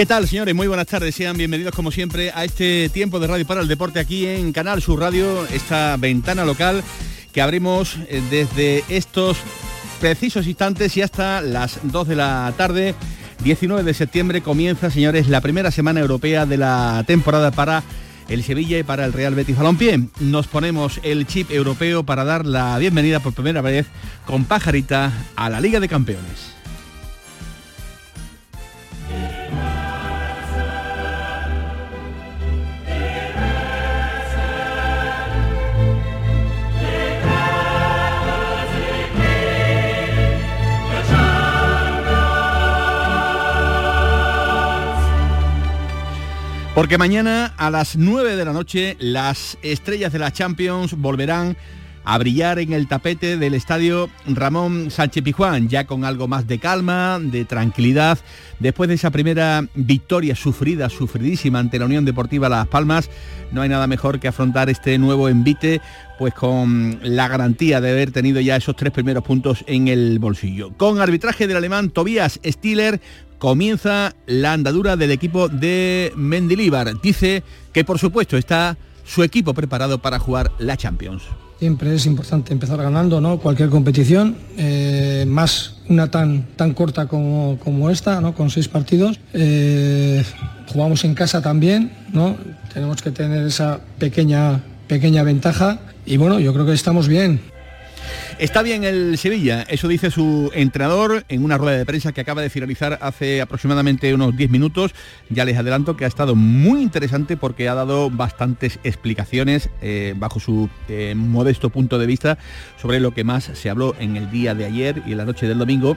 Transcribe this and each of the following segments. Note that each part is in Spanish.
¿Qué tal, señores? Muy buenas tardes. Sean bienvenidos, como siempre, a este tiempo de radio para el deporte aquí en Canal Sur Radio, esta ventana local que abrimos eh, desde estos precisos instantes y hasta las 2 de la tarde. 19 de septiembre comienza, señores, la primera semana europea de la temporada para el Sevilla y para el Real Betis Balompié. Nos ponemos el chip europeo para dar la bienvenida por primera vez con Pajarita a la Liga de Campeones. Porque mañana a las 9 de la noche las estrellas de la Champions volverán a brillar en el tapete del estadio Ramón Sánchez Pijuán, ya con algo más de calma, de tranquilidad, después de esa primera victoria sufrida, sufridísima ante la Unión Deportiva Las Palmas, no hay nada mejor que afrontar este nuevo envite, pues con la garantía de haber tenido ya esos tres primeros puntos en el bolsillo. Con arbitraje del alemán Tobias Stiller, comienza la andadura del equipo de Mendilíbar. Dice que por supuesto está su equipo preparado para jugar la Champions. Siempre es importante empezar ganando, ¿no? Cualquier competición, eh, más una tan, tan corta como, como esta, ¿no? Con seis partidos. Eh, jugamos en casa también, ¿no? Tenemos que tener esa pequeña, pequeña ventaja. Y bueno, yo creo que estamos bien. Está bien el Sevilla, eso dice su entrenador en una rueda de prensa que acaba de finalizar hace aproximadamente unos 10 minutos. Ya les adelanto que ha estado muy interesante porque ha dado bastantes explicaciones eh, bajo su eh, modesto punto de vista sobre lo que más se habló en el día de ayer y en la noche del domingo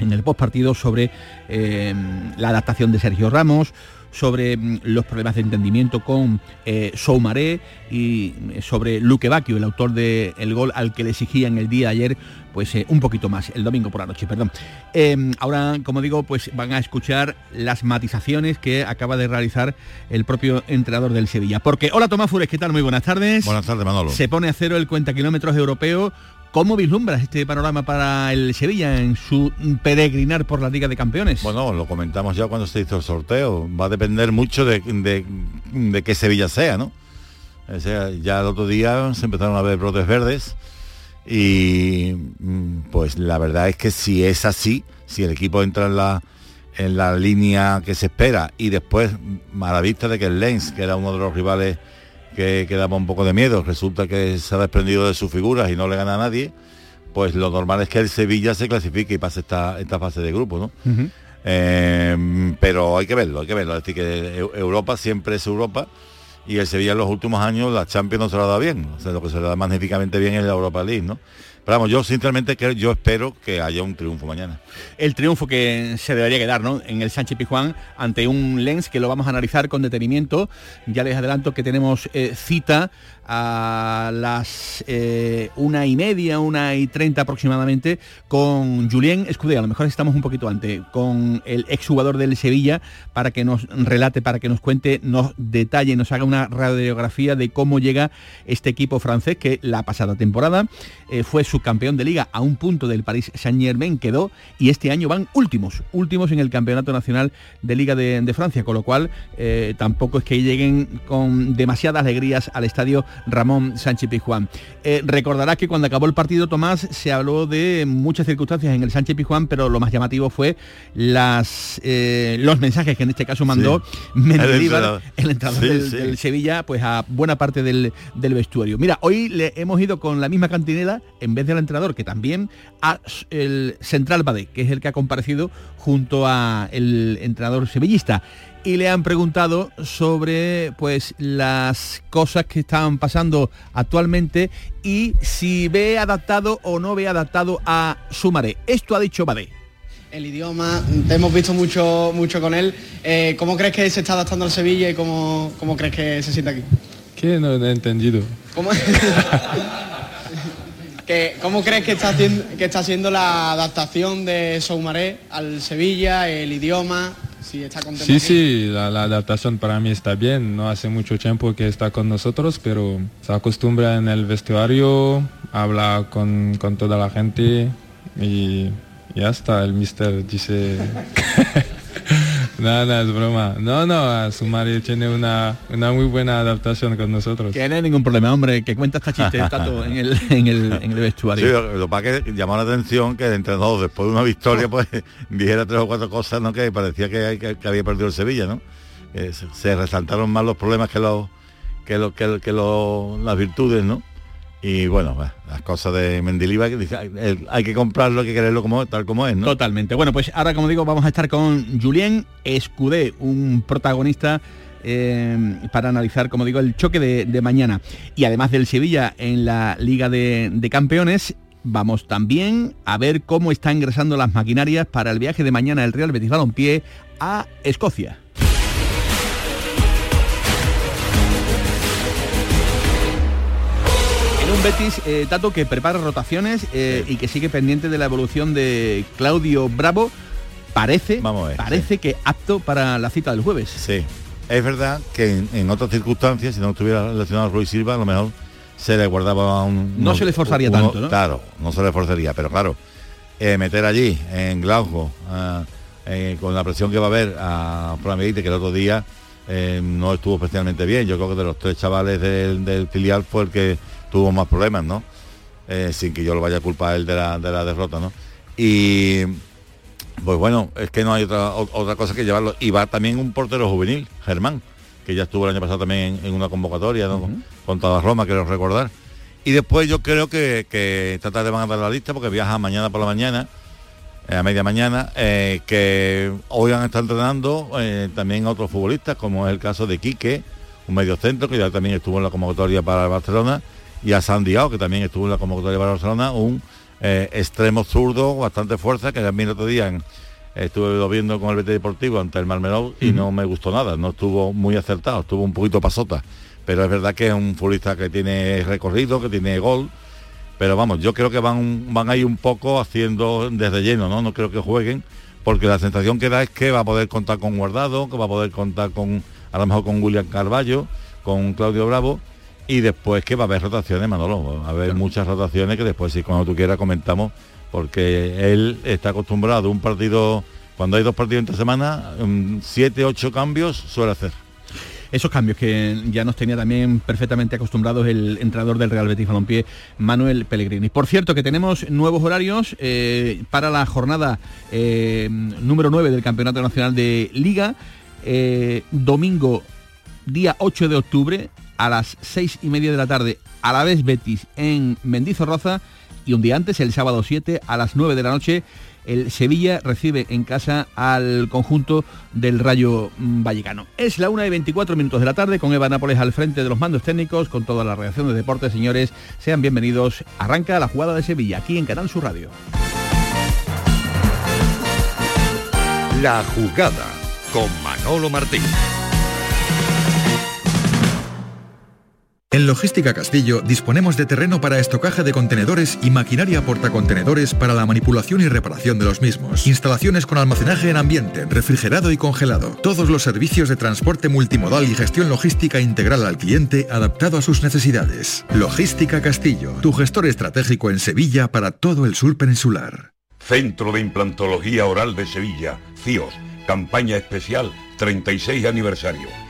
en el postpartido sobre eh, la adaptación de Sergio Ramos, sobre mm, los problemas de entendimiento con eh, Soumaré y eh, sobre Luque Bacchio, el autor del gol al que le exigían el día de ayer, pues eh, un poquito más, el domingo por la noche, perdón. Em, ahora, como digo, pues van a escuchar las matizaciones que acaba de realizar el propio entrenador del Sevilla. Porque, hola Tomás Fures, ¿qué tal? Muy buenas tardes. Buenas tardes, Manolo. Se pone a cero el cuenta kilómetros europeo ¿Cómo vislumbras este panorama para el Sevilla en su peregrinar por la Liga de Campeones? Bueno, lo comentamos ya cuando se hizo el sorteo. Va a depender mucho de, de, qué Sevilla sea, ¿no? Ya el otro día se empezaron a ver brotes verdes y mm, pues la verdad es que si es así, si el equipo entra en la, en la línea que se espera y después, a la vista de que el Lens, que era uno de los rivales que, daba un poco de miedo, resulta que se ha desprendido de sus figuras y no le gana a nadie, pues lo normal es que el Sevilla se clasifique y pase esta, esta fase de grupo, ¿no? Eh, pero hay que verlo, hay que verlo. Es decir, que Europa siempre es Europa y el Sevilla en los últimos años la Champions no se lo da bien. O sea, lo que se le da magníficamente bien es la Europa League, ¿no? Pero vamos, yo sinceramente yo espero que haya un triunfo mañana. El triunfo que se debería quedar, ¿no? En el Sánchez Pijuán ante un Lens que lo vamos a analizar con detenimiento. Ya les adelanto que tenemos eh, cita a las eh, una y media, una y treinta aproximadamente, con Julien Escudé. A lo mejor estamos un poquito antes, con el exjugador del Sevilla, para que nos relate, para que nos cuente, nos detalle, nos haga una radiografía de cómo llega este equipo francés que la pasada temporada eh, fue subcampeón de liga a un punto del Paris Saint Germain quedó y este año van últimos, últimos en el Campeonato Nacional de Liga de, Francia, con lo cual eh, tampoco es que lleguen con demasiadas alegrías al estadio Ramón Sánchez Pizjuán. Eh, recordarás que cuando acabó el partido, Tomás, se habló de muchas circunstancias en el Sánchez Pizjuán, pero lo más llamativo fue las, eh, los mensajes que en este caso mandó Mendilibar, el entrenador, del, Sevilla, pues a buena parte del, vestuario. Mira, hoy le hemos ido con la misma cantinela, en vez del entrenador, que también a el Central Badé, que es el que ha comparecido junto a el entrenador sevillista y le han preguntado sobre pues las cosas que están pasando actualmente y si ve adaptado o no ve adaptado a Sumaré. Esto ha dicho Badé. El idioma, te hemos visto mucho, mucho con él. Eh, ¿Cómo crees que se está adaptando al Sevilla y cómo, cómo crees que se siente aquí? ¿Qué? No, he entendido. ¿Cómo? ¿Cómo crees que está, haciendo, que está haciendo la adaptación de Soumaré al Sevilla, el idioma? Si está sí, sí, la, adaptación para mí está bien. No hace mucho tiempo que está con nosotros, pero se acostumbra en el vestuario, habla con, con toda la gente y ya está. El mister dice... No, no, es broma. No, no, su marido tiene una, una muy buena adaptación con nosotros. Que no hay ningún problema, hombre, que cuenta esta chiste Tato, en, el, en, el, en el vestuario. Sí, lo, que que llamó la atención que el entrenador, después de una victoria, pues dijera tres o cuatro cosas, ¿no? Que parecía que, que, había perdido el Sevilla, ¿no? se, resaltaron más los problemas que los que, lo, que, que las virtudes, ¿no? Y bueno, las cosas de Mendiliva, hay que comprarlo, hay que quererlo como, tal como es, ¿no? Totalmente. Bueno, pues ahora, como digo, vamos a estar con Julien Escudé, un protagonista eh, para analizar, como digo, el choque de, mañana. Y además del Sevilla en la Liga de, de, Campeones, vamos también a ver cómo están ingresando las maquinarias para el viaje de mañana del Real Betis Balompié a Escocia. Un Betis, eh, Tato, que prepara rotaciones eh, y que sigue pendiente de la evolución de Claudio Bravo. Parece, parece que apto para la cita del jueves. Sí, es verdad que en, otras circunstancias, si no estuviera relacionado a Ruiz Silva, a lo mejor se le guardaba un... No se le forzaría tanto, ¿no? Claro, no se le forzaría, pero claro, eh, meter allí, en Glasgow, ah, con la presión que va a haber a Fran que el otro día no estuvo especialmente bien. Yo creo que de los tres chavales del, del filial fue el que tuvo más problemas, ¿no? Eh, sin que yo lo vaya a culpar él de la, de la derrota, ¿no? Y pues bueno, es que no hay otra, otra cosa que llevarlo. Y va también un portero juvenil, Germán, que ya estuvo el año pasado también en, una convocatoria, ¿no? Con toda Roma, quiero recordar. Y después yo creo que, que esta tarde van a dar la lista porque viaja mañana por la mañana, eh, a media mañana, eh, que hoy van a estar entrenando también otros futbolistas, como es el caso de Quique, un medio centro que ya también estuvo en la convocatoria para Barcelona y a Sandiao, que también estuvo en la convocatoria de Barcelona, un eh, extremo zurdo, bastante fuerza, que también el otro día estuve viendo con el BT Deportivo ante el Marmelot y no me gustó nada, no estuvo muy acertado, estuvo un poquito pasota, pero es verdad que es un futbolista que tiene recorrido, que tiene gol, pero vamos, yo creo que van, van a ir un poco haciendo desde lleno, ¿no? No creo que jueguen, porque la sensación que da es que va a poder contar con Guardado, que va a poder contar con, a lo mejor con William Carballo, con Claudio Bravo, y después que va a haber rotaciones, Manolo, va a haber muchas rotaciones que después si cuando tú quieras comentamos, porque él está acostumbrado a un partido, cuando hay dos partidos entre semana, mm, siete, ocho cambios suele hacer. Esos cambios que ya nos tenía también perfectamente acostumbrados el entrenador del Real Betis Balompié, Manuel Pellegrini. Por cierto, que tenemos nuevos horarios eh, para la jornada eh, número 9 del Campeonato Nacional de Liga, eh, domingo día 8 de octubre, a las seis y media de la tarde, a la vez Betis en Mendizorroza y un día antes, el sábado 7, a las 9 de la noche, el Sevilla recibe en casa al conjunto del Rayo Vallecano. Es la 1 y 24 minutos de la tarde con Eva Nápoles al frente de los mandos técnicos, con toda la reacción de deportes, señores. Sean bienvenidos. Arranca la jugada de Sevilla aquí en Canal Sur Radio. La jugada con Manolo Martín. En Logística Castillo disponemos de terreno para estocaje de contenedores y maquinaria portacontenedores para la manipulación y reparación de los mismos. Instalaciones con almacenaje en ambiente, refrigerado y congelado. Todos los servicios de transporte multimodal y gestión logística integral al cliente adaptado a sus necesidades. Logística Castillo, tu gestor estratégico en Sevilla para todo el sur peninsular. Centro de Implantología Oral de Sevilla, CIOS, campaña especial 36 aniversario.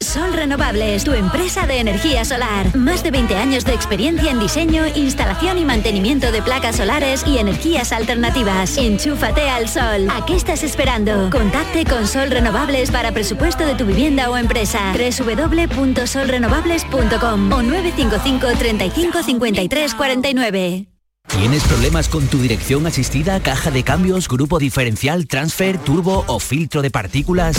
Sol Renovables, tu empresa de energía solar. Más de 20 años de experiencia en diseño, instalación y mantenimiento de placas solares y energías alternativas. Enchúfate al sol. ¿A qué estás esperando? Contacte con Sol Renovables para presupuesto de tu vivienda o empresa. www.solrenovables.com o 955 35 53 49. ¿Tienes problemas con tu dirección asistida, caja de cambios, grupo diferencial, transfer, turbo o filtro de partículas?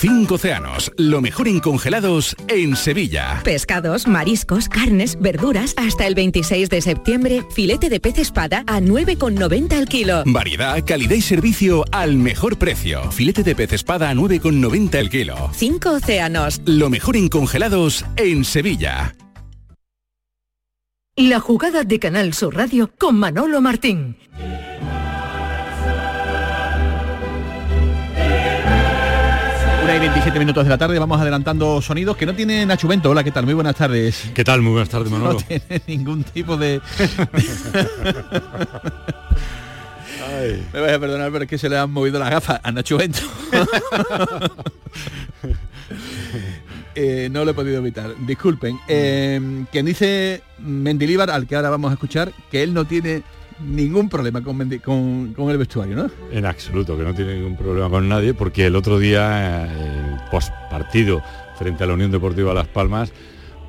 Cinco océanos, lo mejor en congelados en Sevilla. Pescados, mariscos, carnes, verduras, hasta el 26 de septiembre, filete de pez espada a 9,90 el kilo. Variedad, calidad y servicio al mejor precio. Filete de pez espada a 9,90 el kilo. Cinco océanos. Lo mejor en congelados en Sevilla. La jugada de Canal Sur Radio con Manolo Martín. Una y 27 minutos de la tarde, vamos adelantando sonidos que no tiene Nacho Bento. Hola, ¿qué tal? Muy buenas tardes. ¿Qué tal? Muy buenas tardes, Manolo. No tiene ningún tipo de... Me vais a perdonar, pero es que se le han movido las gafas a Nacho Bento. Eh, no lo he podido evitar, disculpen. Eh, quien dice Mendilíbar, al que ahora vamos a escuchar, que él no tiene ningún problema con, con el vestuario, ¿no? En absoluto, que no tiene ningún problema con nadie, porque el otro día, eh, el post partido frente a la Unión Deportiva Las Palmas,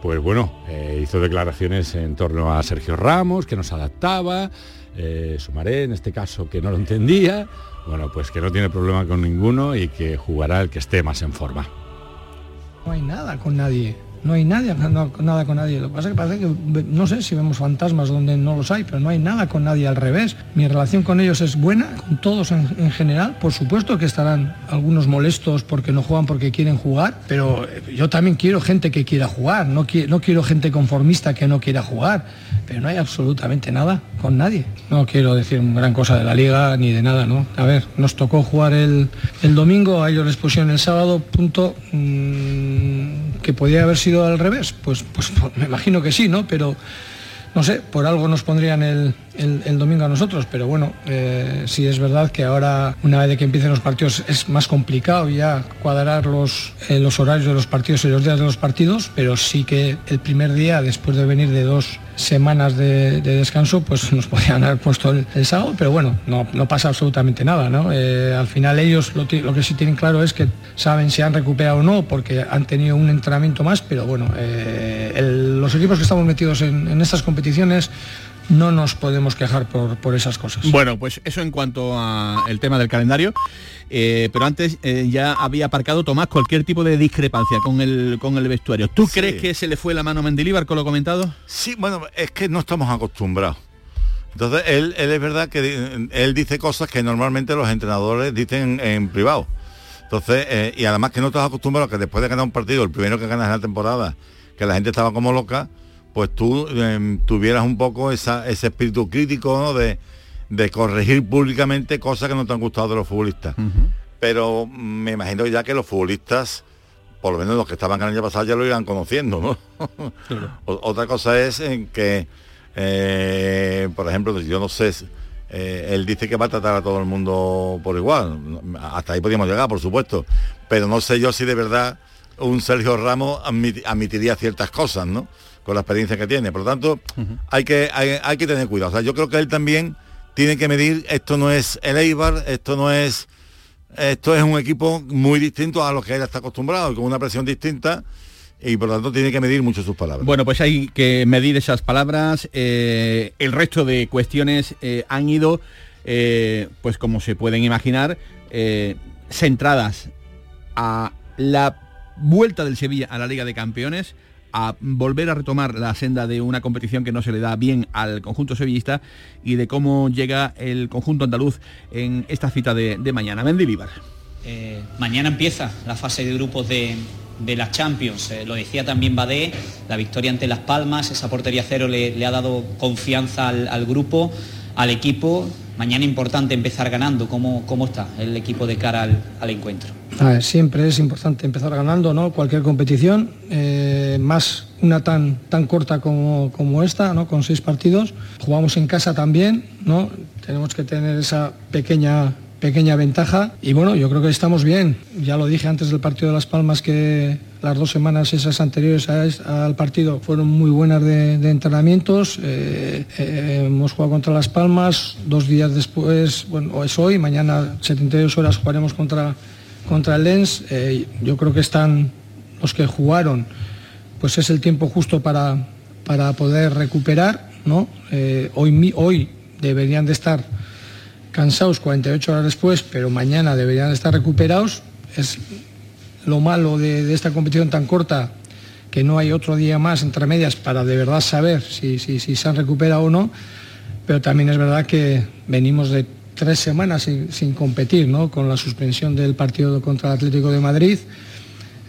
pues bueno, eh, hizo declaraciones en torno a Sergio Ramos, que nos adaptaba, eh, Sumaré en este caso que no lo entendía, bueno, pues que no tiene problema con ninguno y que jugará el que esté más en forma. No hay nada con nadie. No hay nadie, nada con nadie. Lo que pasa es que parece que, no sé si vemos fantasmas donde no los hay, pero no hay nada con nadie al revés. Mi relación con ellos es buena, con todos en, en general. Por supuesto que estarán algunos molestos porque no juegan porque quieren jugar, pero eh, yo también quiero gente que quiera jugar, no, qui- no quiero gente conformista que no quiera jugar, pero no hay absolutamente nada con nadie. No quiero decir gran cosa de la liga ni de nada, ¿no? A ver, nos tocó jugar el, el domingo, a ellos les pusieron el sábado, punto. mm, que podía haber sido al revés, pues, pues, pues me imagino que sí, ¿no? Pero no sé, por algo nos pondrían el, el, domingo a nosotros, pero bueno, eh, sí es verdad que ahora, una vez que empiecen los partidos, es más complicado ya cuadrar los, eh, los horarios de los partidos y los días de los partidos, pero sí que el primer día, después de venir de dos semanas de, descanso, pues nos podrían haber puesto el, sábado, pero bueno, no, pasa absolutamente nada, ¿no? Eh, al final ellos lo, que sí tienen claro es que saben si han recuperado o no, porque han tenido un entrenamiento más, pero bueno, los equipos que estamos metidos en estas competiciones no nos podemos quejar por, esas cosas. Bueno, pues eso en cuanto al tema del calendario. Eh, pero antes eh, ya había aparcado Tomás cualquier tipo de discrepancia con el con el vestuario. ¿Tú crees que se le fue la mano a Mendilibar con lo comentado? Sí, bueno, es que no estamos acostumbrados. Entonces, él, es verdad que él dice cosas que normalmente los entrenadores dicen en privado. Entonces, eh, y además que no estás acostumbrado que después de ganar un partido, el primero que ganas en la temporada, que la gente estaba como loca, pues tú em, tuvieras un poco ese espíritu crítico de, corregir públicamente cosas que no te han gustado de los futbolistas. Pero me imagino ya que los futbolistas, por lo menos los que estaban el año pasado, ya lo irán conociendo, ¿no? Otra cosa es en que, eh, por ejemplo, yo no sé, eh, él dice que va a tratar a todo el mundo por igual. Hasta ahí podríamos llegar, por supuesto. Pero no sé yo si de verdad un Sergio Ramos admitiría ciertas cosas, ¿no? Con la experiencia que tiene. Por lo tanto, hay, que, hay, que tener cuidado. O sea, yo creo que él también tiene que medir, esto no es el Eibar, esto no es. Esto es un equipo muy distinto a lo que él está acostumbrado, con una presión distinta y por lo tanto tiene que medir mucho sus palabras. Bueno, pues hay que medir esas palabras. Eh, el resto de cuestiones eh, han ido, eh, pues como se pueden imaginar, centradas a la vuelta del Sevilla a la Liga de Campeones, a volver a retomar la senda de una competición que no se le da bien al conjunto sevillista y de cómo llega el conjunto andaluz en esta cita de, mañana. Mendilibar. Eh, mañana empieza la fase de grupos de, la Champions. Eh, lo decía también Badé, la victoria ante Las Palmas, esa portería cero le, ha dado confianza al, grupo, al equipo. Mañana importante empezar ganando. ¿Cómo, cómo está el equipo de cara al encuentro? siempre es importante empezar ganando, ¿no? Cualquier competición, eh, más una tan, tan corta como, como, esta, ¿no? Con seis partidos. Jugamos en casa también, ¿no? Tenemos que tener esa pequeña pequeña ventaja y bueno, yo creo que estamos bien. Ya lo dije antes del partido de Las Palmas que las dos semanas esas anteriores al partido fueron muy buenas de, entrenamientos. Eh, eh, hemos jugado contra Las Palmas, dos días después, bueno, es hoy, mañana 72 horas jugaremos contra contra el Lens, eh, yo creo que están los que jugaron, pues es el tiempo justo para, para poder recuperar, ¿no? Hoy, hoy deberían de estar cansados 48 horas después, pero mañana deberían de estar recuperados. Es lo malo de, esta competición tan corta, que no hay otro día más entre medias para de verdad saber si, si, se han recuperado o no, pero también es verdad que venimos de tres semanas sin, competir, ¿no? con la suspensión del partido contra el Atlético de Madrid.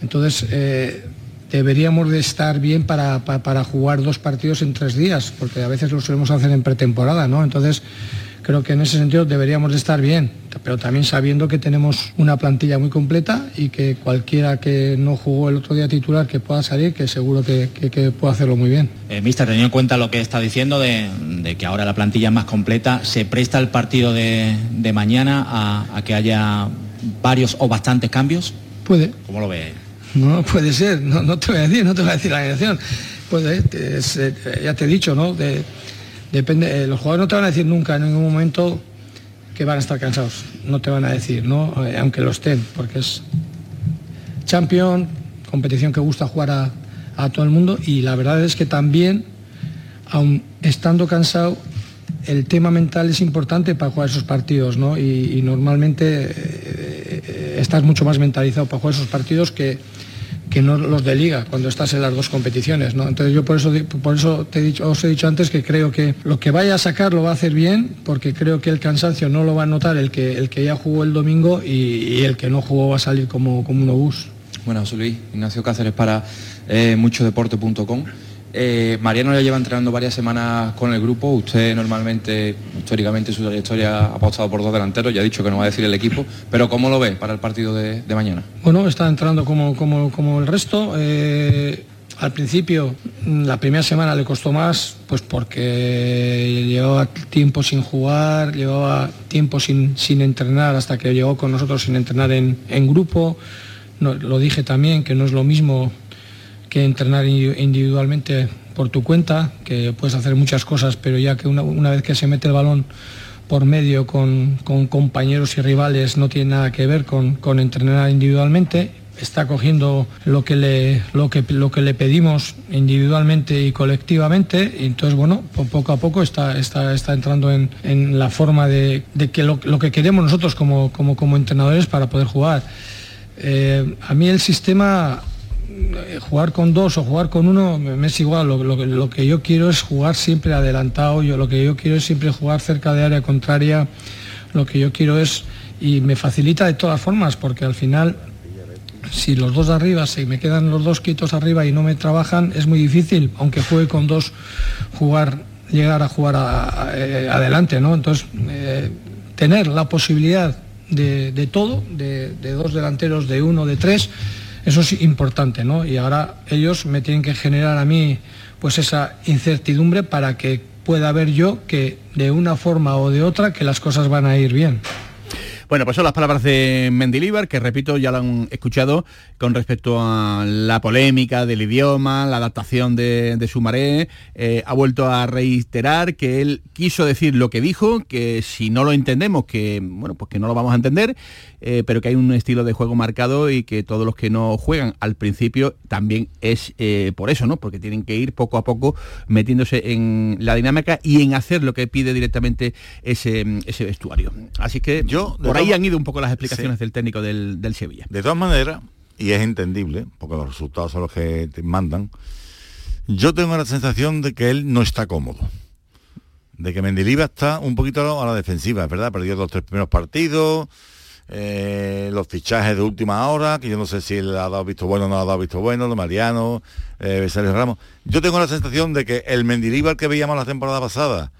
Entonces, eh, deberíamos de estar bien para, para, jugar dos partidos en tres días, porque a veces lo solemos hacer en pretemporada, ¿no? Entonces, creo que en ese sentido deberíamos de estar bien, pero también sabiendo que tenemos una plantilla muy completa y que cualquiera que no jugó el otro día titular que pueda salir, que seguro que, que, puede hacerlo muy bien. Eh, mister, teniendo en cuenta lo que está diciendo de, que ahora la plantilla es más completa, ¿se presta el partido de, mañana a, que haya varios o bastantes cambios? Puede. ¿Cómo lo ve? No, puede ser, no, te voy a decir, no te voy a decir la dirección. Puede, eh, ya te he dicho, ¿no? De, depende, eh, los jugadores no te van a decir nunca en ningún momento que van a estar cansados, no te van a decir, ¿no? Eh, aunque lo estén, porque es champion, competición que gusta jugar a, todo el mundo y la verdad es que también, aun estando cansado, el tema mental es importante para jugar esos partidos, ¿no? Y, normalmente eh, estás mucho más mentalizado para jugar esos partidos que, que no los de liga cuando estás en las dos competiciones. ¿no? Entonces yo por eso, por eso os he dicho antes que creo que lo que vaya a sacar lo va a hacer bien, porque creo que el cansancio no lo va a notar el que, el que ya jugó el domingo y, el que no jugó va a salir como, como un obús. Bueno, José Luis, Ignacio Cáceres para eh, muchodeporte.com. Eh, Mariano ya lleva entrenando varias semanas con el grupo. Usted normalmente, históricamente, su trayectoria ha apostado por dos delanteros. Ya ha dicho que no va a decir el equipo. Pero ¿cómo lo ve para el partido de, mañana? Bueno, está entrando como, como, como el resto. Eh, al principio, mm, la primera semana le costó más, pues porque llevaba tiempo sin jugar, llevaba tiempo sin, sin entrenar hasta que llegó con nosotros sin entrenar en, grupo. lo dije también que no es lo mismo que entrenar individualmente por tu cuenta, que puedes hacer muchas cosas, pero ya que una, vez que se mete el balón por medio con, compañeros y rivales no tiene nada que ver con, con entrenar individualmente está cogiendo lo que le, lo que, lo que le pedimos individualmente y colectivamente, y entonces bueno, poco a poco está, está, está entrando en, la forma de, que lo, que queremos nosotros como, como, como entrenadores para poder jugar. Eh, a mí el sistema jugar con dos o jugar con uno me es igual, lo, que yo quiero es jugar siempre adelantado, yo lo que yo quiero es siempre jugar cerca de área contraria, lo que yo quiero es, y me facilita de todas formas, porque al final si los dos arriba, si me quedan los dos quitos arriba y no me trabajan, es muy difícil, aunque juegue con dos, jugar, llegar a jugar eh, adelante, ¿no? Entonces, eh, tener la posibilidad de, todo, de, dos delanteros, de uno, de tres, eso es importante, ¿no? Y ahora ellos me tienen que generar a mí pues esa incertidumbre para que pueda ver yo que de una forma o de otra que las cosas van a ir bien. Bueno, pues son las palabras de Mendilibar, que repito, ya lo han escuchado con respecto a la polémica del idioma, la adaptación de, de Sumaré. Eh, ha vuelto a reiterar que él quiso decir lo que dijo, que si no lo entendemos, que bueno, pues que no lo vamos a entender, eh, pero que hay un estilo de juego marcado y que todos los que no juegan al principio también es eh, por eso, ¿no? Porque tienen que ir poco a poco metiéndose en la dinámica y en hacer lo que pide directamente ese, ese vestuario. Así que yo por ahí han ido un poco las explicaciones del técnico del, del Sevilla. De todas maneras, y es entendible, porque los resultados son los que te mandan, yo tengo la sensación de que él no está cómodo. De que Mendiliva está un poquito a la defensiva, es verdad, perdió los tres primeros partidos, eh, los fichajes de última hora, que yo no sé si él ha dado visto bueno o no ha dado visto bueno, los Mariano, eh, Ramos. Yo tengo la sensación de que el Mendilibar que veíamos la temporada pasada,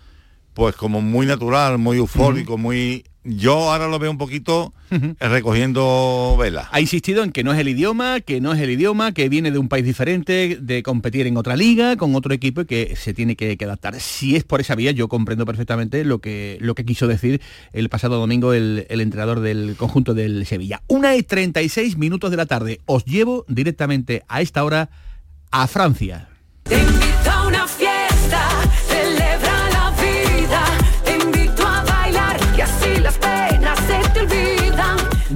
pues como muy natural, muy eufórico, muy yo ahora lo veo un poquito recogiendo vela. Ha insistido en que no es el idioma, que no es el idioma, que viene de un país diferente, de competir en otra liga, con otro equipo y que se tiene que, adaptar. Si es por esa vía, yo comprendo perfectamente lo que, lo que quiso decir el pasado domingo el, el entrenador del conjunto del Sevilla. Una y 36 minutos de la tarde. Os llevo directamente a esta hora a Francia.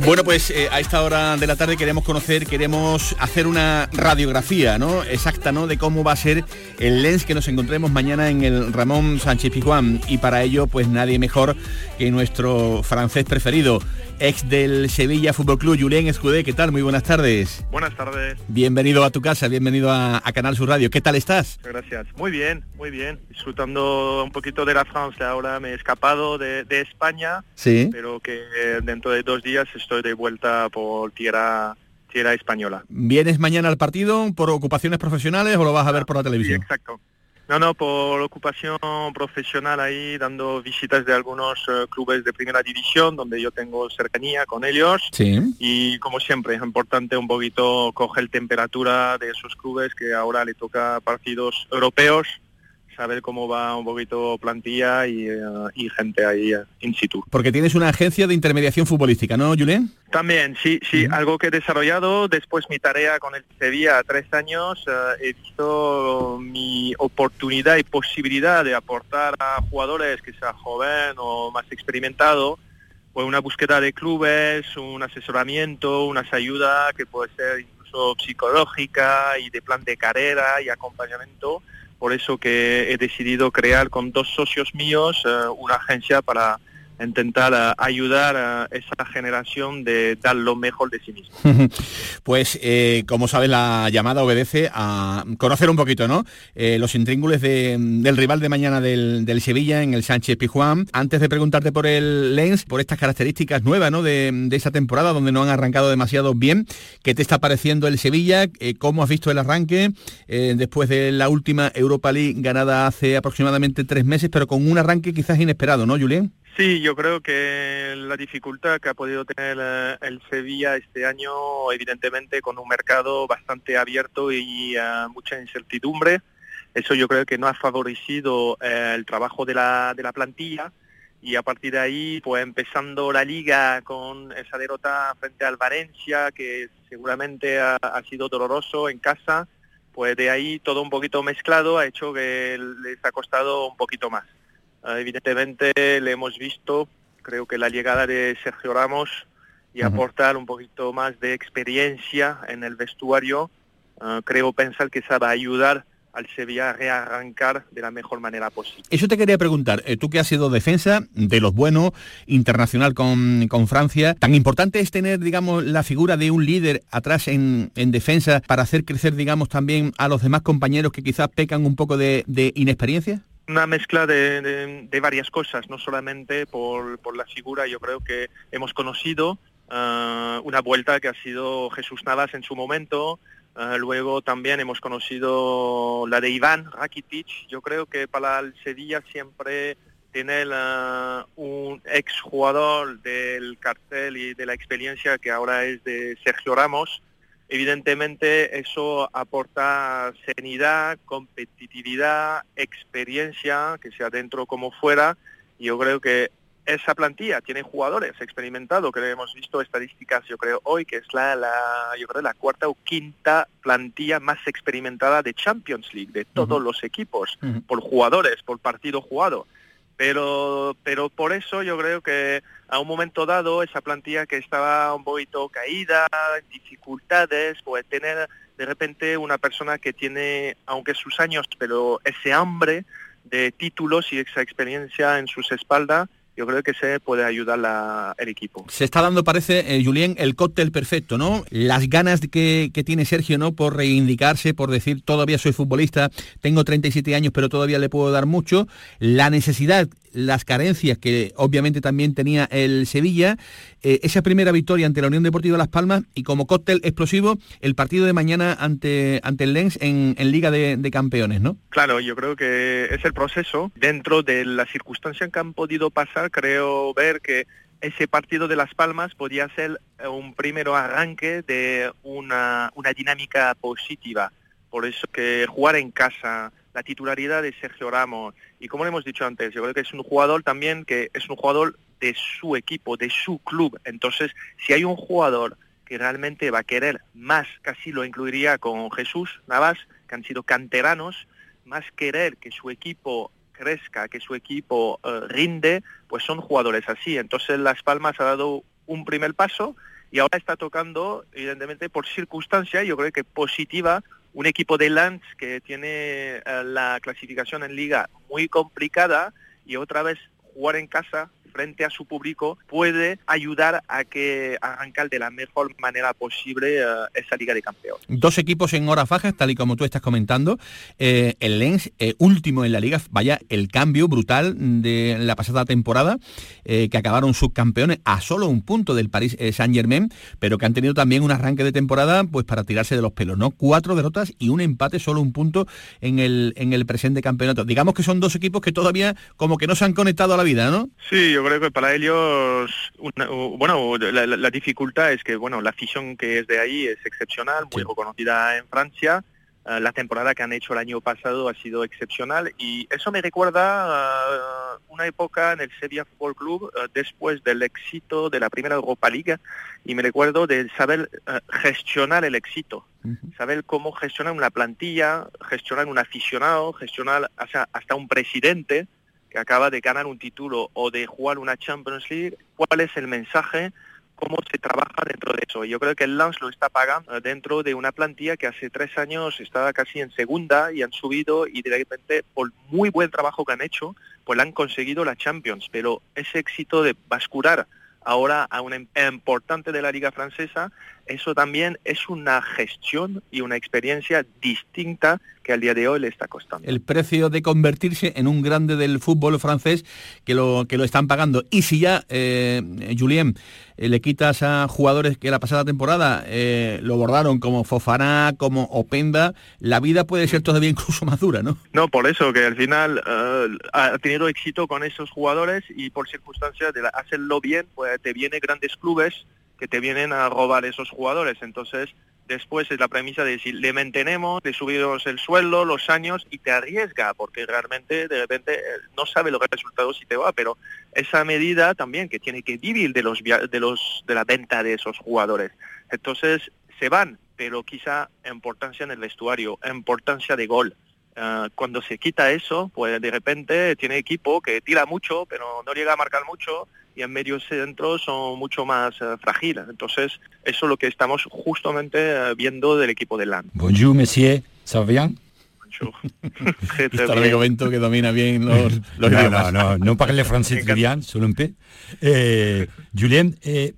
Bueno, pues eh, a esta hora de la tarde queremos conocer, queremos hacer una radiografía ¿no? exacta ¿no? de cómo va a ser el lens que nos encontremos mañana en el Ramón Sánchez Pizjuán. Y para ello, pues nadie mejor que nuestro francés preferido, ex del Sevilla Fútbol Club, Julien Escudé. ¿Qué tal? Muy buenas tardes. Buenas tardes. Bienvenido a tu casa, bienvenido a, Canal Sur Radio. ¿Qué tal estás? Gracias. Muy bien, muy bien. Disfrutando un poquito de la Francia. Ahora me he escapado de, España, sí. pero que dentro de dos días estoy de vuelta por tierra tierra española. ¿Vienes mañana al partido por ocupaciones profesionales o lo vas a ver por la televisión? exacto. No, no, por ocupación profesional ahí, dando visitas de algunos eh, clubes de primera división, donde yo tengo cercanía con ellos. Sí. Y como siempre, es importante un poquito coger temperatura de esos clubes que ahora le toca partidos europeos saber cómo va un poquito plantilla y, eh, gente ahí eh, in situ. Porque tienes una agencia de intermediación futbolística, ¿no, Julián? También, sí, sí, algo que he desarrollado después mi tarea con el Sevilla tres años, eh, he visto mi oportunidad y posibilidad de aportar a jugadores que sean joven o más experimentados, pues una búsqueda de clubes, un asesoramiento, unas ayudas que puede ser incluso psicológica y de plan de carrera y acompañamiento por eso que he decidido crear con dos socios míos eh, una agencia para intentar eh, ayudar a esa generación de dar lo mejor de sí mismo. pues, eh, como sabes, la llamada obedece a conocer un poquito, ¿no? los intríngules del rival de mañana del, Sevilla en el Sánchez Pijuán. Antes de preguntarte por el Lens, por estas características nuevas, ¿no? De, de esa temporada donde no han arrancado demasiado bien, ¿qué te está pareciendo el Sevilla? ¿Cómo has visto el arranque después de la última Europa League ganada hace aproximadamente tres meses, pero con un arranque quizás inesperado, ¿no, Julián? Sí, yo creo que la dificultad que ha podido tener eh, el Sevilla este año, evidentemente con un mercado bastante abierto y uh, mucha incertidumbre, eso yo creo que no ha favorecido eh, el trabajo de la, de la plantilla y a partir de ahí, pues empezando la liga con esa derrota frente al Valencia, que seguramente ha sido doloroso en casa, pues de ahí todo un poquito mezclado ha hecho que les ha costado un poquito más. Evidentemente le hemos visto, creo que la llegada de Sergio Ramos y aportar un poquito más de experiencia en el vestuario, ah, creo pensar que se va a ayudar al Sevilla a rearrancar de la mejor manera posible. Eso te quería preguntar, eh, tú que has sido defensa de los buenos, internacional con, con, Francia, ¿tan importante es tener, digamos, la figura de un líder atrás en, en defensa para hacer crecer, digamos, también a los demás compañeros que quizás pecan un poco de, de inexperiencia? Una mezcla de, de, varias cosas, no solamente por, por, la figura, yo creo que hemos conocido uh, una vuelta que ha sido Jesús Navas en su momento, uh, luego también hemos conocido la de Iván Rakitic, yo creo que para el Sevilla siempre tener uh, un exjugador del cartel y de la experiencia que ahora es de Sergio Ramos, Evidentemente eso aporta serenidad, competitividad, experiencia, que sea dentro como fuera. Y yo creo que esa plantilla tiene jugadores experimentados, que hemos visto estadísticas, yo creo, hoy, que es la, la, yo creo, la cuarta o quinta plantilla más experimentada de Champions League, de todos los equipos, por jugadores, por partido jugado pero pero por eso yo creo que a un momento dado esa plantilla que estaba un poquito caída, dificultades, puede tener de repente una persona que tiene, aunque sus años, pero ese hambre de títulos y esa experiencia en sus espaldas yo creo que se puede ayudar el equipo. Se está dando, parece, eh, Julien, el cóctel perfecto, ¿no? Las ganas que, que, tiene Sergio, ¿no? Por reivindicarse, por decir, todavía soy futbolista, tengo 37 años, pero todavía le puedo dar mucho. La necesidad las carencias que obviamente también tenía el Sevilla, eh, esa primera victoria ante la Unión Deportiva Las Palmas y como cóctel explosivo el partido de mañana ante, ante el Lens en, Liga de, de, Campeones, ¿no? Claro, yo creo que es el proceso. Dentro de las circunstancias que han podido pasar, creo ver que ese partido de Las Palmas podía ser un primero arranque de una, una dinámica positiva. Por eso que jugar en casa, la titularidad de Sergio Ramos. Y como le hemos dicho antes, yo creo que es un jugador también que es un jugador de su equipo, de su club. Entonces, si hay un jugador que realmente va a querer más, casi lo incluiría con Jesús Navas, que han sido canteranos, más querer que su equipo crezca, que su equipo uh, rinde, pues son jugadores así. Entonces Las Palmas ha dado un primer paso y ahora está tocando, evidentemente, por circunstancia, yo creo que positiva, un equipo de Lens que tiene uh, la clasificación en liga muy complicada y otra vez jugar en casa frente a su público puede ayudar a que arrancar de la mejor manera posible uh, esa Liga de Campeones. Dos equipos en horas bajas, tal y como tú estás comentando. Eh, el Lens, eh, último en la Liga, vaya el cambio brutal de la pasada temporada, eh, que acabaron subcampeones a solo un punto del Paris Saint-Germain, pero que han tenido también un arranque de temporada pues para tirarse de los pelos, ¿no? Cuatro derrotas y un empate, solo un punto en el, en el presente campeonato. Digamos que son dos equipos que todavía como que no se han conectado a la vida, ¿no? Sí, yo creo que para ellos, una, bueno, la, la, dificultad es que, bueno, la afición que es de ahí es excepcional, muy sí. reconocida en Francia. Uh, la temporada que han hecho el año pasado ha sido excepcional y eso me recuerda uh, una época en el Sevilla Fútbol Club uh, después del éxito de la primera Europa League y me recuerdo de saber gestionar el éxito, -huh. saber cómo gestionar una plantilla, gestionar un aficionado, gestionar hasta, hasta un presidente, que acaba de ganar un título o de jugar una Champions League, cuál es el mensaje, cómo se trabaja dentro de eso. Yo creo que el Lens lo está pagando dentro de una plantilla que hace tres años estaba casi en segunda y han subido y de repente por muy buen trabajo que han hecho, pues han conseguido la Champions. Pero ese éxito de bascular ahora a una importante de la liga francesa eso también es una gestión y una experiencia distinta que al día de hoy le está costando. El precio de convertirse en un grande del fútbol francés que lo, que lo están pagando. Y si ya, eh, Julien, eh, le quitas a jugadores que la pasada temporada eh, lo bordaron como Fofana, como Openda, la vida puede ser todavía incluso más dura, ¿no? No, por eso que al final eh, ha tenido éxito con esos jugadores y por circunstancias de hacerlo bien, pues te vienen grandes clubes que te vienen a robar esos jugadores. Entonces, después es la premisa de decir, le mantenemos, le subimos el sueldo, los años y te arriesga, porque realmente de repente eh, no sabe lo que resultado si te va, pero esa medida también que tiene que vivir de los de los de la venta de esos jugadores. Entonces, se van, pero quizá importancia en el vestuario, importancia de gol. Ah, cuando se quita eso, pues de repente tiene equipo que tira mucho, pero no llega a marcar mucho y en medio centro son mucho más eh, frágiles. Entonces, eso es lo que estamos justamente eh, viendo del equipo de LAN. Bonjour, monsieur. ¿Ça va bien? Bonjour. Está el momento que domina bien los, los no, idiomas. no, no, no parle très bien, solo un peu. Eh, Julien, eh,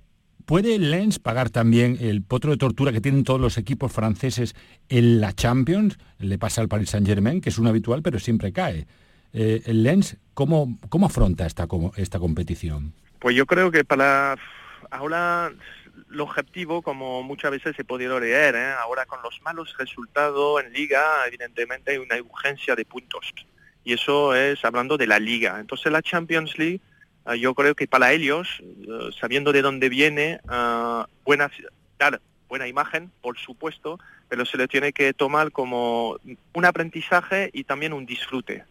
¿puede Lens pagar también el potro de tortura que tienen todos los equipos franceses en la Champions? Le pasa al Paris Saint-Germain, que es un habitual, pero siempre cae. Eh, el Lens, ¿cómo, ¿cómo afronta esta, esta competición? Pues yo creo que para ahora el objetivo, como muchas veces he podido leer, ¿eh? ahora con los malos resultados en liga, evidentemente hay una urgencia de puntos. Y eso es hablando de la liga. Entonces la Champions League, eh, yo creo que para ellos, eh, sabiendo de dónde viene, eh, buena, dar buena imagen, por supuesto, pero se le tiene que tomar como un aprendizaje y también un disfrute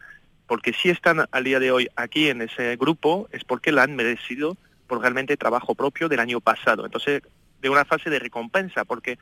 porque si están al día de hoy aquí en ese grupo es porque la han merecido por realmente trabajo propio del año pasado. Entonces, de una fase de recompensa, porque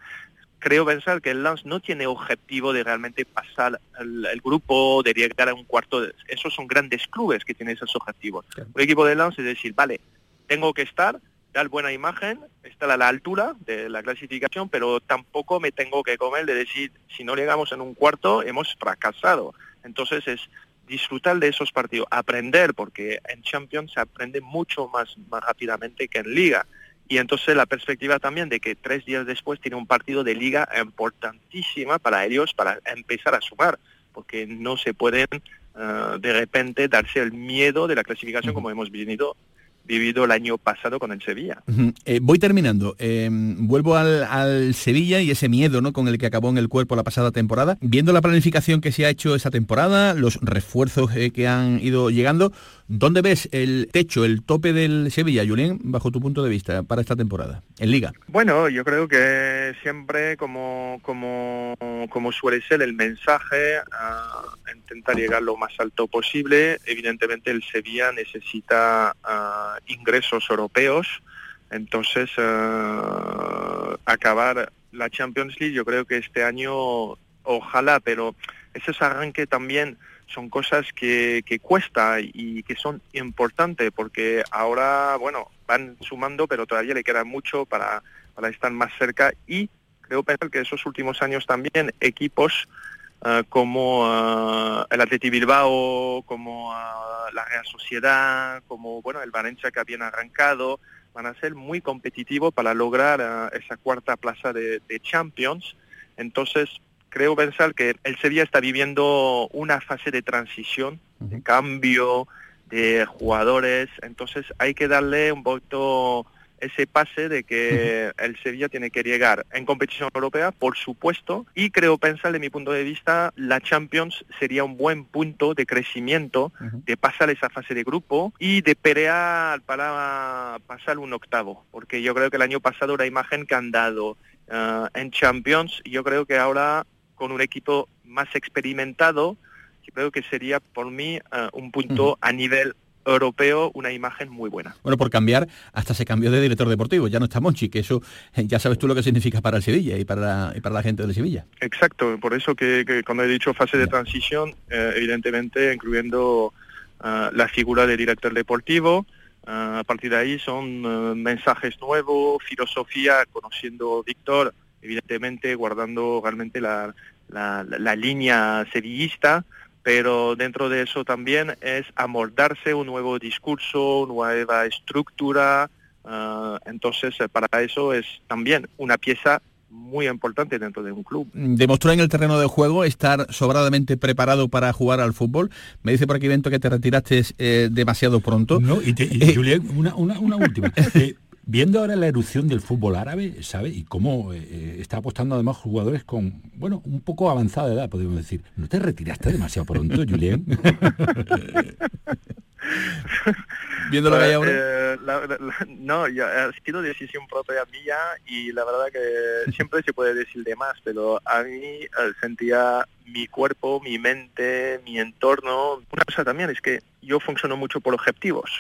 creo pensar que el Lens no tiene objetivo de realmente pasar el, el grupo, de llegar a un cuarto. De, esos son grandes clubes que tienen esos objetivos. Un equipo de Lens es decir, vale, tengo que estar, dar buena imagen, estar a la altura de la clasificación, pero tampoco me tengo que comer de decir, si no llegamos en un cuarto, hemos fracasado. Entonces es disfrutar de esos partidos, aprender, porque en Champions se aprende mucho más, más rápidamente que en Liga. Y entonces la perspectiva también de que tres días después tiene un partido de Liga importantísima para ellos, para empezar a sumar, porque no se pueden uh, de repente darse el miedo de la clasificación como hemos vivido vivido el año pasado con el Sevilla. Uh -huh. eh, voy terminando. Eh, vuelvo al, al, Sevilla y ese miedo ¿no? con el que acabó en el cuerpo la pasada temporada. Viendo la planificación que se ha hecho esa temporada, los refuerzos eh, que han ido llegando, ¿dónde ves el techo, el tope del Sevilla, Julien, bajo tu punto de vista, para esta temporada, en Liga? Bueno, yo creo que siempre, como, como, como suele ser el mensaje, uh, intentar llegar lo más alto posible. Evidentemente el Sevilla necesita uh, ingresos europeos, entonces uh, acabar la Champions League yo creo que este año ojalá, pero ese arranque también son cosas que, que cuesta y que son importantes porque ahora, bueno, van sumando, pero todavía le queda mucho para, para estar más cerca y creo pensar que esos últimos años también equipos Uh, como uh, el Atleti Bilbao, como uh, la Real Sociedad, como bueno el Valencia que habían arrancado, van a ser muy competitivos para lograr esa cuarta plaza de, de, Champions. Entonces creo pensar que el Sevilla está viviendo una fase de transición, de cambio de jugadores. Entonces hay que darle un poquito ese pase de que el Sevilla tiene que llegar en competición europea, por supuesto, y creo pensar, de mi punto de vista, la Champions sería un buen punto de crecimiento, de pasar esa fase de grupo y de pelear para pasar un octavo, porque yo creo que el año pasado la imagen que han dado uh, en Champions, yo creo que ahora con un equipo más experimentado, creo que sería por mí uh, un punto uh -huh. a nivel europeo una imagen muy buena. Bueno, por cambiar, hasta se cambió de director deportivo, ya no está Monchi, que eso ya sabes tú lo que significa para el Sevilla y para la, y para la gente del Sevilla. Exacto, por eso que, que cuando he dicho fase de transición, eh, evidentemente incluyendo uh, la figura de director deportivo, uh, a partir de ahí son uh, mensajes nuevos, filosofía, conociendo Víctor, evidentemente guardando realmente la, la, la, la línea sevillista, pero dentro de eso también es amordarse un nuevo discurso, nueva estructura, Ah, entonces, eh, para eso es también una pieza muy importante dentro de un club. Demostró en el terreno de juego estar sobradamente preparado para jugar al fútbol. Me dice por aquí, Vento, que te retiraste eh, demasiado pronto. No, y, Eh, Julián, una, una- una última. Eh, viendo ahora la erupción del fútbol árabe, ¿sabe? Y cómo eh, está apostando además jugadores con, bueno, un poco avanzada edad, podríamos decir. ¿No te retiraste demasiado pronto, Julián? Viendo lo que hay ahora. Eh, la- la- la- no, ya, ha sido decisión propia mía y la verdad que siempre se puede decir de más, pero a mí eh, sentía mi cuerpo, mi mente, mi entorno. Una cosa también es que yo funciono mucho por objetivos.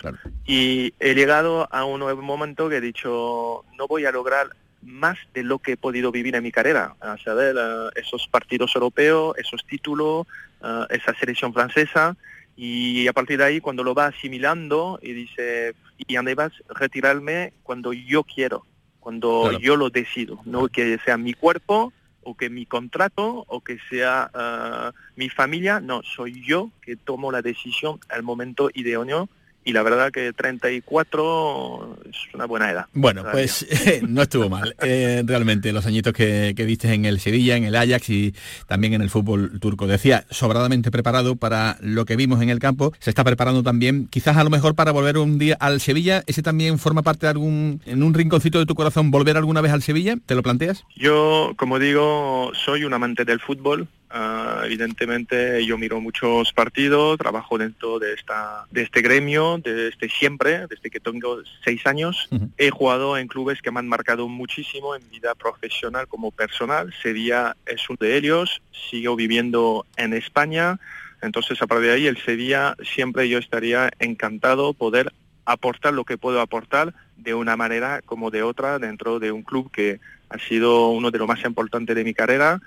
Y he llegado a un nuevo momento que he dicho, no voy a lograr más de lo que he podido vivir en mi carrera, a saber, eh, esos partidos europeos, esos títulos, eh, esa selección francesa, y a partir de ahí cuando lo va asimilando y dice, y además retirarme cuando yo quiero, cuando Claro. yo lo decido, no que sea mi cuerpo o que mi contrato o que sea ah, mi familia, no, soy yo que tomo la decisión al momento idóneo y la verdad que 34 es una buena edad. Bueno, pues no estuvo mal. Eh, realmente, los añitos que, que diste en el Sevilla, en el Ajax y también en el fútbol turco. Decía, sobradamente preparado para lo que vimos en el campo. Se está preparando también, quizás a lo mejor para volver un día al Sevilla. ¿Ese también forma parte de algún, en un rinconcito de tu corazón, volver alguna vez al Sevilla? ¿Te lo planteas? Yo, como digo, soy un amante del fútbol. Ah, evidentemente yo miro muchos partidos, trabajo dentro de esta de este gremio desde siempre, desde que tengo seis años. He jugado en clubes que me han marcado muchísimo en vida profesional como personal. Sevilla es uno de ellos. Sigo viviendo en España. Entonces, a partir de ahí, el Sevilla siempre yo estaría encantado poder aportar lo que puedo aportar de una manera como de otra dentro de un club que ha sido uno de los más importantes de mi carrera,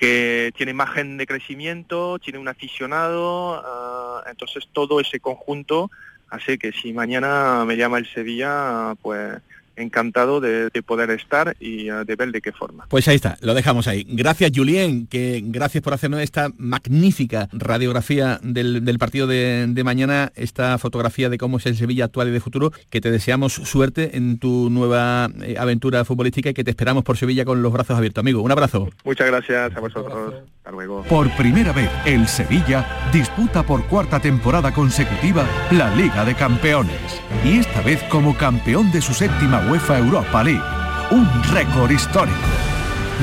que tiene margen de crecimiento, tiene un aficionado, ah, entonces todo ese conjunto hace que si mañana me llama el Sevilla, pues encantado de, de poder estar y ah, de ver de qué forma. Pues ahí está, lo dejamos ahí. Gracias, Julien, que gracias por hacernos esta magnífica radiografía del, del partido de, de mañana, esta fotografía de cómo es el Sevilla actual y de futuro, que te deseamos suerte en tu nueva eh, aventura futbolística y que te esperamos por Sevilla con los brazos abiertos, amigo. Un abrazo. Muchas gracias a vosotros. Por primera vez, el Sevilla disputa por cuarta temporada consecutiva la Liga de Campeones. Y esta vez como campeón de su séptima UEFA Europa League. Un récord histórico.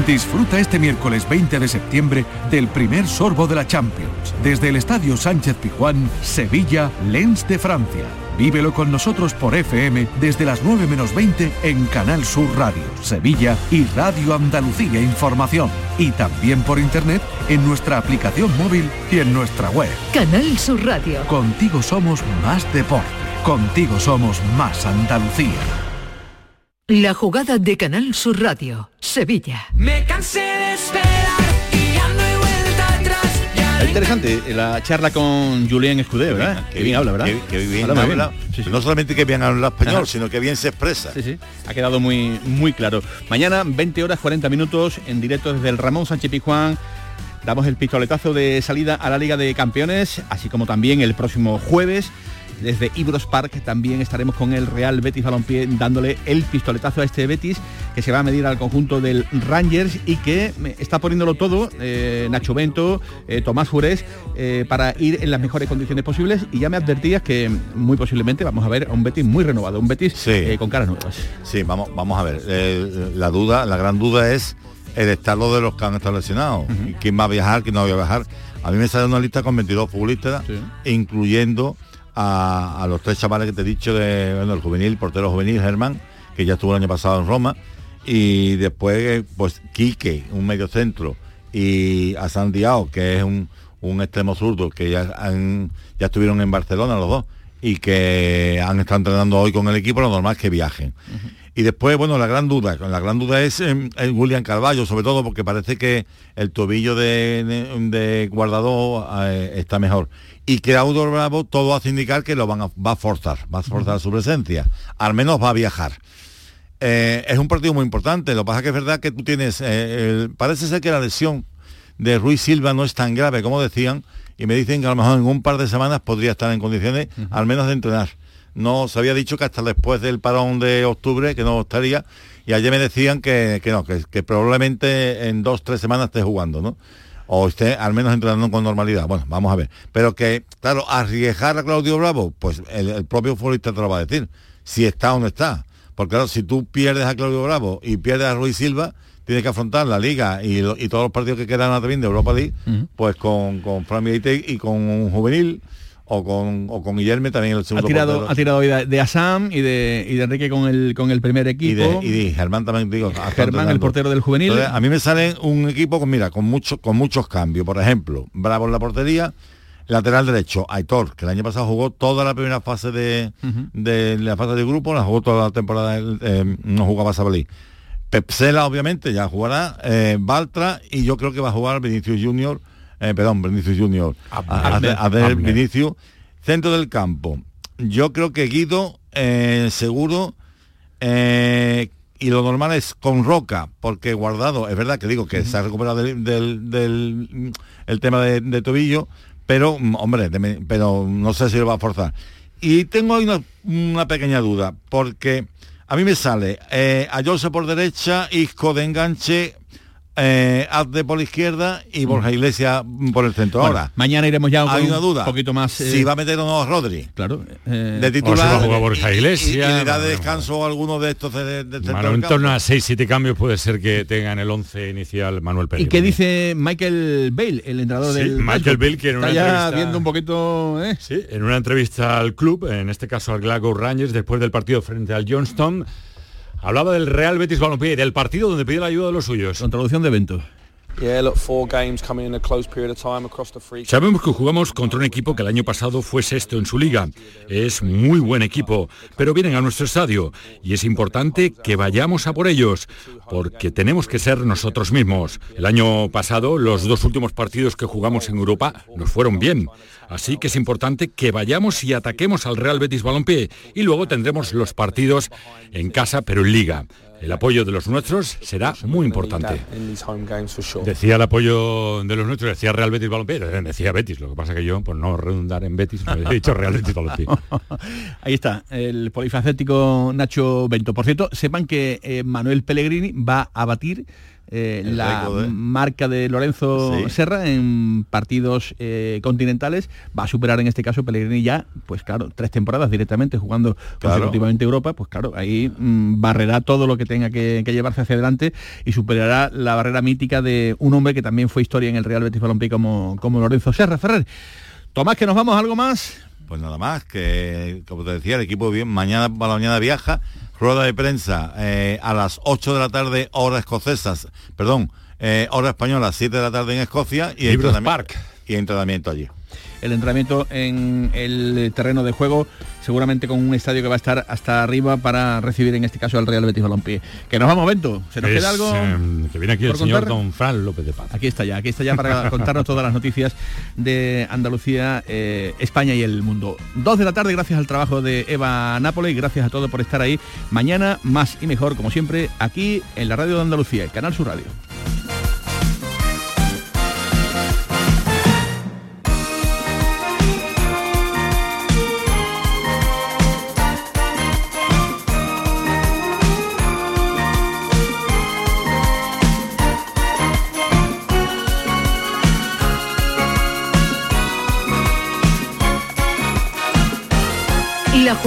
Disfruta este miércoles 20 de septiembre del primer sorbo de la Champions. Desde el Estadio Sánchez Pijuán, Sevilla, Lens de Francia. Vívelo con nosotros por FM desde las 9 menos 20 en Canal Sur Radio, Sevilla y Radio Andalucía Información. Y también por internet en nuestra aplicación móvil y en nuestra web. Canal Sur Radio. Contigo somos más deporte. Contigo somos más Andalucía. La jugada de Canal Sur Radio. Sevilla. Me cansé de esperar Es interesante la charla con Julien Escudé, ¿verdad? Qué bien habla, ¿verdad? Qué bien Habla. No solamente que bien habla español, Ajá. sino que bien se expresa. Sí, sí. Ha quedado muy, muy claro. Mañana, 20 horas 40 minutos, en directo desde el Ramón Sánchez Pizjuán. Damos el pistoletazo de salida a la Liga de Campeones, así como también el próximo jueves. Desde Ibros Park también estaremos con el Real Betis Balompié dándole el pistoletazo a este Betis que se va a medir al conjunto del Rangers y que está poniéndolo todo, eh, Nacho Bento, eh, Tomás Jurés, eh, para ir en las mejores condiciones posibles y ya me advertías que muy posiblemente vamos a ver a un Betis muy renovado, un Betis eh, con caras nuevas. Sí, vamos, vamos a ver. La duda, la gran duda es el estado de los que han estado lesionados. ¿Quién va a viajar, quién no va a viajar? A mí me sale una lista con 22 futbolistas, incluyendo a, los tres chavales que te he dicho de bueno, el juvenil, portero juvenil, Germán, que ya estuvo el año pasado en Roma. Y después, eh, pues, Quique, un medio centro, y a San Diao, que es un, un extremo zurdo, que ya, ya estuvieron en Barcelona los dos, y que han estado entrenando hoy con el equipo, lo normal es que viajen. Y después, bueno, la gran duda, la gran duda es eh, el William Carballo, sobre todo porque parece que el tobillo de, de- de guardado eh, está mejor. Y que Audo Bravo todo hace indicar que lo van a, va a forzar, va a forzar su presencia. Al menos va a viajar. Eh, es un partido muy importante, lo que pasa que es verdad que tú tienes, eh, el- parece ser que la lesión de Ruiz Silva no es tan grave como decían, y me dicen que a lo mejor en un par de semanas podría estar en condiciones al menos de entrenar. no se había dicho que hasta después del parón de octubre que no estaría y ayer me decían que, que no, que, que probablemente en dos, tres semanas esté jugando, ¿no? o esté al menos entrenando con normalidad. Bueno, vamos a ver. Pero que, claro, arriesgar a Claudio Bravo, pues el, el propio futbolista te lo va a decir, si está o no está. Porque claro, si tú pierdes a Claudio Bravo y pierdes a Ruiz Silva, tienes que afrontar la liga y, lo- y todos los partidos que quedan también de Europa League, pues con, con Fran y con un juvenil o con, o con Guillermo también el Ha segundo tirado, portero. ha tirado hoy de, de Asam y de, y de Enrique con el, con el primer y equipo. de, y de Germán también digo Germán, el portero del juvenil. Entonces, a mí me sale un equipo con mira con muchos con muchos cambios por ejemplo Bravo en la portería lateral derecho Aitor que el año pasado jugó toda la primera fase de, de la fase de grupo la jugó toda la temporada eh, no jugaba Sabalí Pepsela obviamente ya jugará eh, Baltra y yo creo que va a jugar Vinicius Junior eh, perdón Vinicius Junior. A, ver. Vinicius. Centro del campo. Yo creo que Guido eh, seguro eh, y lo normal es con Roca, porque Guardado, es verdad que digo que se ha recuperado del, del- del- el tema de, de tobillo, pero mm, hombre, de pero no sé si lo va a forzar. Y tengo una pequeña duda, porque a mí me sale eh, por derecha, Isco de enganche, eh, Azde por la izquierda y Borja Iglesias mm, por el centro. Bueno, Ahora, mañana iremos ya hay con una duda. un poquito más. eh, si va a meter o no a Rodri. Claro. eh, De O si titular. va a jugar Borja y- y- Iglesias, Y, le da de descanso a alguno de estos de, de- Manu, en torno a 6-7 cambios puede ser que tenga en el 11 inicial Manuel ¿Y Pérez. qué dice Michael Bale, el entrenador Sí, del Michael? Bale, que en una Está entrevista- viendo un poquito... ¿eh? Sí, en una entrevista al club, en este caso al Glasgow Rangers, después del partido frente al Johnston, hablaba del Real Betis Balompié, del partido donde pidió la ayuda de los suyos. Introducción de evento. Sabemos que jugamos contra un equipo que el año pasado fue sexto en su liga. Es muy buen equipo, pero vienen a nuestro estadio y es importante que vayamos a por ellos, porque tenemos que ser nosotros mismos. El año pasado, los dos últimos partidos que jugamos en Europa nos fueron bien. Así que es importante que vayamos y ataquemos al Real Betis Balompié y luego tendremos los partidos en casa, pero en liga. El apoyo de los nuestros será muy importante. Decía el apoyo de los nuestros, decía Real Betis Balompié, eh, decía Betis, lo que pasa que yo, por no redundar en Betis, me he dicho Real Betis Balompié. Ahí está, el polifacético Nacho Bento. Por cierto, sepan que eh, Manuel Pellegrini va a batir eh, la ¿eh? marca de Lorenzo Sí. Serra en partidos eh, continentales. Va a superar en este caso Pellegrini ya, pues claro, tres temporadas directamente jugando consecutivamente Europa. Pues claro, ahí mm, barrerá todo lo que tenga que, que llevarse hacia adelante y superará la barrera mítica de un hombre que también fue historia en el Real Betis Balompié como, como Lorenzo Serra. Ferrer, Tomás, que nos vamos, ¿algo más? Pues nada más, que como te decía, el equipo bien, mañana para la mañana viaja, rueda de prensa eh, a las 8 de la tarde, hora escocesas, perdón, eh, hora española, 7 de la tarde en Escocia y Libros y entrenamiento allí. El entrenamiento en el terreno de juego, seguramente con un estadio que va a estar hasta arriba para recibir en este caso al Real Betis Balompié. Que nos vamos, Bento. ¿Se nos Es, queda algo? eh, que viene aquí el por señor contar? don Fran López de Paz. Aquí está ya, aquí está ya para contarnos todas las noticias de Andalucía, eh, España y el mundo. Dos de la tarde, gracias al trabajo de Eva Nápoles, gracias a todos por estar ahí. Mañana más y mejor, como siempre, aquí en la Radio de Andalucía, el Canal Sur Radio.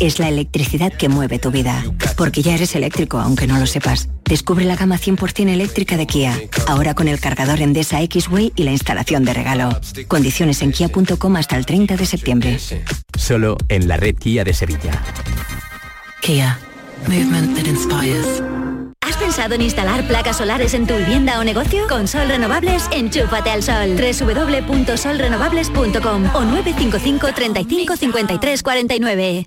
Es la electricidad que mueve tu vida. Porque ya eres eléctrico, aunque no lo sepas. Descubre la gama 100% eléctrica de Kia. Ahora con el cargador Endesa X-Way y la instalación de regalo. Condiciones en kia.com hasta el 30 de septiembre. Solo en la red Kia de Sevilla. Kia. Movement that inspires. ¿Has pensado en instalar placas solares en tu vivienda o negocio? Con Sol Renovables, enchúfate al sol. www.solrenovables.com o 955 35 53 49.